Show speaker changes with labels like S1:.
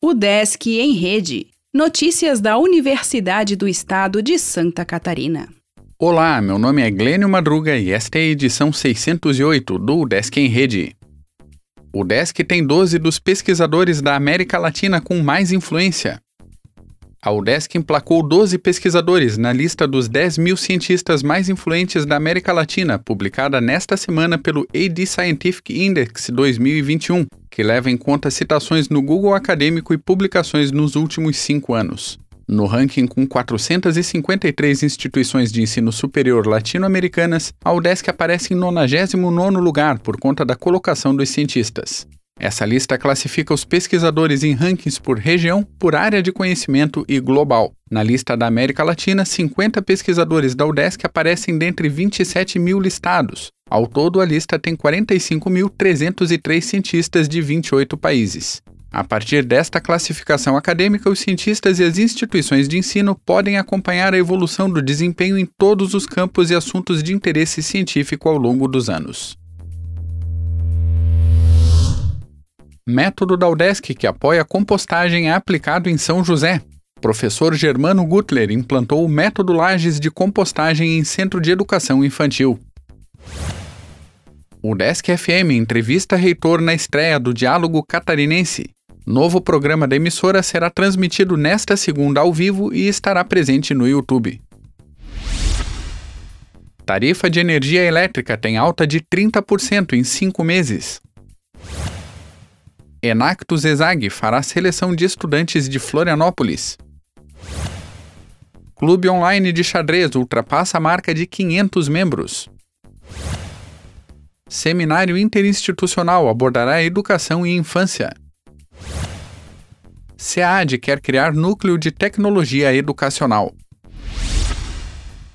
S1: O Desk em Rede. Notícias da Universidade do Estado de Santa Catarina.
S2: Olá, meu nome é Glênio Madruga e esta é a edição 608 do Desk em Rede. O Desk tem 12 dos pesquisadores da América Latina com mais influência. A UDESC emplacou 12 pesquisadores na lista dos 10 mil cientistas mais influentes da América Latina, publicada nesta semana pelo AD Scientific Index 2021, que leva em conta citações no Google Acadêmico e publicações nos últimos cinco anos. No ranking com 453 instituições de ensino superior latino-americanas, a UDESC aparece em 99º lugar por conta da colocação dos cientistas. Essa lista classifica os pesquisadores em rankings por região, por área de conhecimento e global. Na lista da América Latina, 50 pesquisadores da UDESC aparecem dentre 27 mil listados. Ao todo, a lista tem 45.303 cientistas de 28 países. A partir desta classificação acadêmica, os cientistas e as instituições de ensino podem acompanhar a evolução do desempenho em todos os campos e assuntos de interesse científico ao longo dos anos. Método da UDESC que apoia a compostagem é aplicado em São José. Professor Germano Gutler implantou o método Lages de compostagem em Centro de Educação Infantil. O Desk FM entrevista reitor na estreia do Diálogo Catarinense. Novo programa da emissora será transmitido nesta segunda ao vivo e estará presente no YouTube. Tarifa de energia elétrica tem alta de 30% em cinco meses. Enactus Ezag fará seleção de estudantes de Florianópolis. Clube Online de Xadrez ultrapassa a marca de 500 membros. Seminário Interinstitucional abordará educação e infância. SEAD quer criar núcleo de tecnologia educacional.